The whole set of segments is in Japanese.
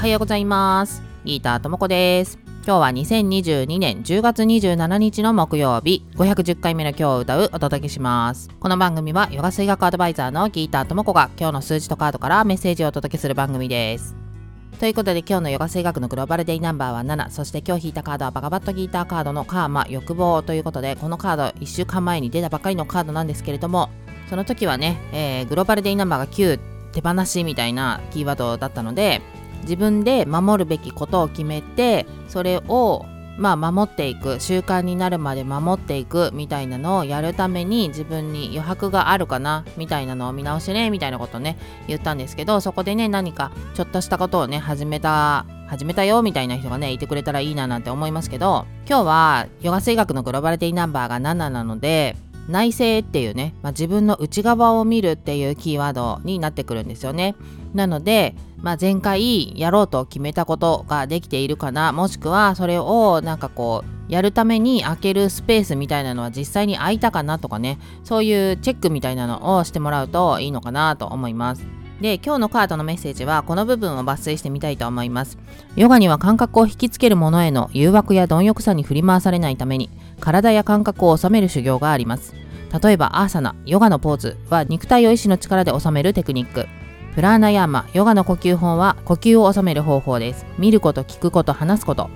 はようございます。ギーターともこです。今日は2022年10月27日の木曜日。510回目の今日を歌うお届けします。この番組はヨガ水学アドバイザーのギーターともこが今日の数字とカードからメッセージをお届けする番組です。ということで今日のヨガ水学のグローバルデイナンバーは7そして今日引いたカードはバカバットギーターカードのカーマ欲望ということでこのカード1週間前に出たばかりのカードなんですけれどもその時はね、えー、グローバルデイナンバーが9手放しみたいなキーワードだったので自分で守るべきことを決めてそれをまあ守っていく習慣になるまで守っていくみたいなのをやるために自分に余白があるかなみたいなのを見直しねみたいなことをね言ったんですけどそこでね何かちょっとしたことをね始めた始めたよみたいな人がねいてくれたらいいななんて思いますけど今日はヨガ水学のグローバルデイナンバーが7なので内省っていうね、まあ、自分の内側を見るっていうキーワードになってくるんですよね。なので、まあ、前回やろうと決めたことができているかなもしくはそれをなんかこうやるために開けるスペースみたいなのは実際に空いたかなとかねそういうチェックみたいなのをしてもらうといいのかなと思います。で今日のカードのメッセージはこの部分を抜粋してみたいと思います。ヨガには感覚を引きつけるものへの誘惑や貪欲さに振り回されないために体や感覚を収める修行があります。例えばアーサナヨガのポーズは肉体を意志の力で収めるテクニック。プラーナヤーマヨガの呼吸法は呼吸を収める方法です。見ること聞くこと話すこと。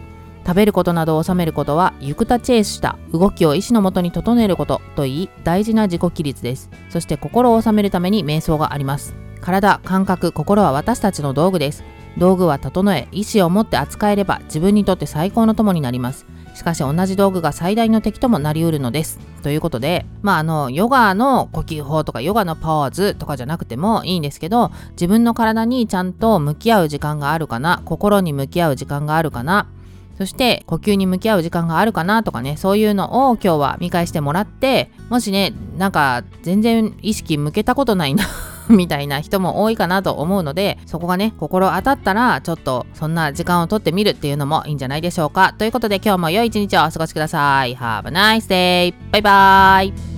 食べることなどを収めることはユクタチェイスした動きを意志のもとに整えることといい大事な自己規律です。そして心を収めるために瞑想があります。体感覚心は私たちの道具です。道具は整え意志を持って扱えれば自分にとって最高の友になります。しかし同じ道具が最大の敵ともなりうるのです。ということで、まあ、あの、ヨガの呼吸法とかヨガのポーズとかじゃなくてもいいんですけど、自分の体にちゃんと向き合う時間があるかな、心に向き合う時間があるかな、そして呼吸に向き合う時間があるかなとかね、そういうのを今日は見返してもらって、もしね、なんか全然意識向けたことないな みたいな人も多いかなと思うので、そこがね、心当たったら、ちょっとそんな時間をとってみるっていうのもいいんじゃないでしょうか。ということで今日も良い一日をお過ごしください。Have a nice day! バイバーイ